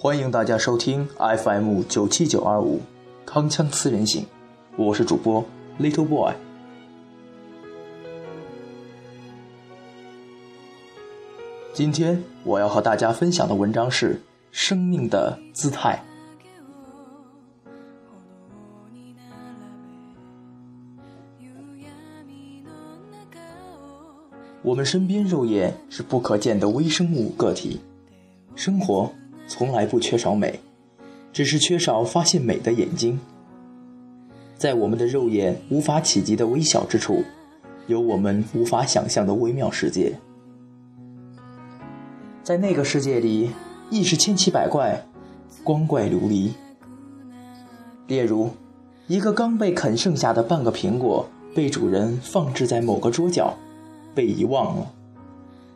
欢迎大家收听 FM 九七九二五，铿锵四人行，我是主播 Little Boy。今天我要和大家分享的文章是《生命的姿态》。我们身边肉眼是不可见的微生物个体，生活。从来不缺少美，只是缺少发现美的眼睛。在我们的肉眼无法企及的微小之处，有我们无法想象的微妙世界。在那个世界里，亦是千奇百怪，光怪陆离。例如，一个刚被啃剩下的半个苹果，被主人放置在某个桌角，被遗忘了。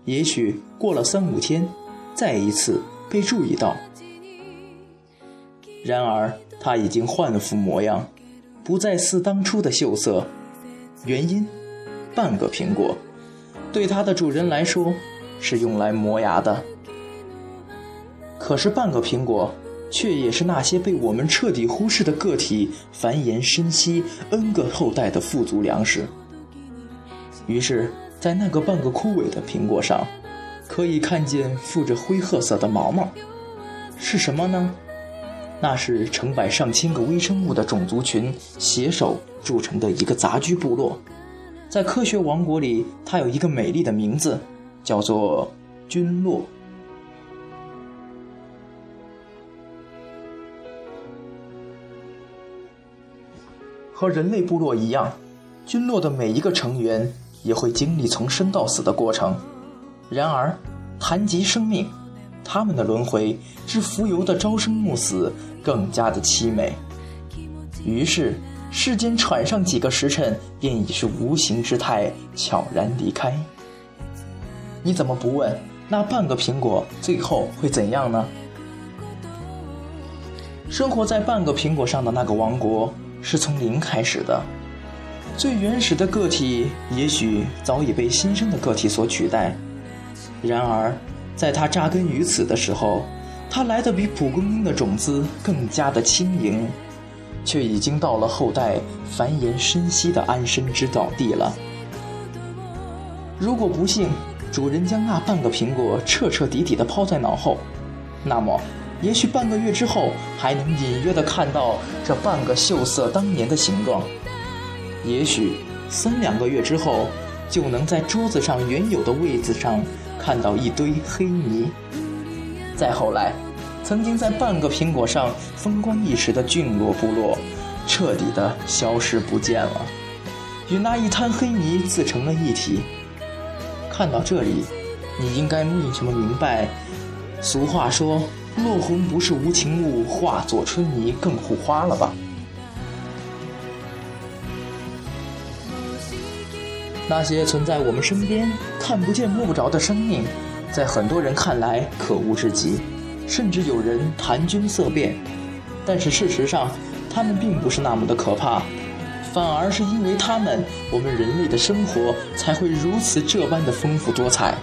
也许过了三五天，再一次。被注意到，然而他已经换了副模样，不再似当初的秀色。原因，半个苹果，对它的主人来说是用来磨牙的。可是半个苹果，却也是那些被我们彻底忽视的个体繁衍生息 N 个后代的富足粮食。于是，在那个半个枯萎的苹果上。可以看见附着灰褐色的毛毛，是什么呢？那是成百上千个微生物的种族群携手铸成的一个杂居部落。在科学王国里，它有一个美丽的名字，叫做菌落。和人类部落一样，菌落的每一个成员也会经历从生到死的过程。然而，谈及生命，他们的轮回之浮游的朝生暮死更加的凄美。于是，世间喘上几个时辰，便已是无形之态悄然离开。你怎么不问那半个苹果最后会怎样呢？生活在半个苹果上的那个王国是从零开始的，最原始的个体也许早已被新生的个体所取代。然而，在它扎根于此的时候，它来的比蒲公英的种子更加的轻盈，却已经到了后代繁衍生息的安身之岛地了。如果不幸主人将那半个苹果彻彻底底的抛在脑后，那么，也许半个月之后还能隐约的看到这半个秀色当年的形状；也许三两个月之后，就能在桌子上原有的位子上。看到一堆黑泥。再后来，曾经在半个苹果上风光一时的菌落部落，彻底的消失不见了，与那一滩黑泥自成了一体。看到这里，你应该为什么明白？俗话说：“落红不是无情物，化作春泥更护花”了吧？那些存在我们身边、看不见摸不着的生命，在很多人看来可恶至极，甚至有人谈菌色变。但是事实上，他们并不是那么的可怕，反而是因为他们，我们人类的生活才会如此这般的丰富多彩。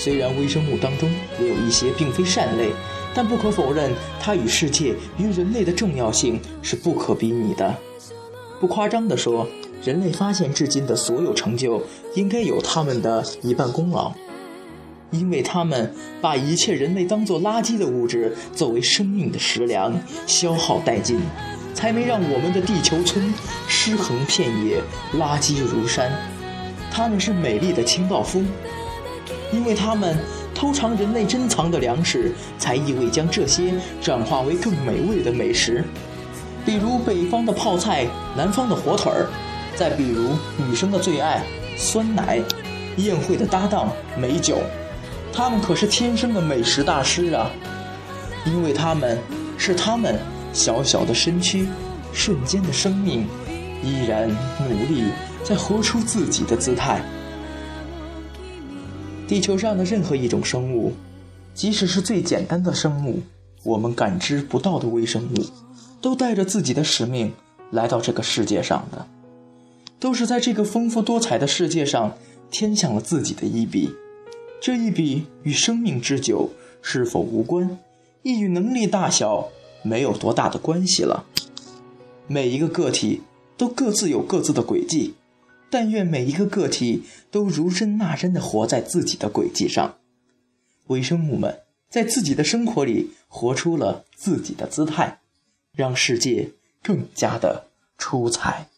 虽然微生物当中也有一些并非善类。但不可否认，它与世界、与人类的重要性是不可比拟的。不夸张地说，人类发现至今的所有成就，应该有他们的一半功劳，因为他们把一切人类当作垃圾的物质作为生命的食粮消耗殆尽，才没让我们的地球村尸横遍野，垃圾如山。他们是美丽的清道夫，因为他们。偷尝人类珍藏的粮食，才意味将这些转化为更美味的美食，比如北方的泡菜，南方的火腿儿，再比如女生的最爱酸奶，宴会的搭档美酒，他们可是天生的美食大师啊！因为他们是他们小小的身躯，瞬间的生命，依然努力在活出自己的姿态。地球上的任何一种生物，即使是最简单的生物，我们感知不到的微生物，都带着自己的使命来到这个世界上的，都是在这个丰富多彩的世界上添上了自己的一笔。这一笔与生命之久是否无关，亦与能力大小没有多大的关系了。每一个个体都各自有各自的轨迹，但愿每一个个体都如真那真的活在自己的轨迹上。微生物们在自己的生活里活出了自己的姿态，让世界更加的出彩。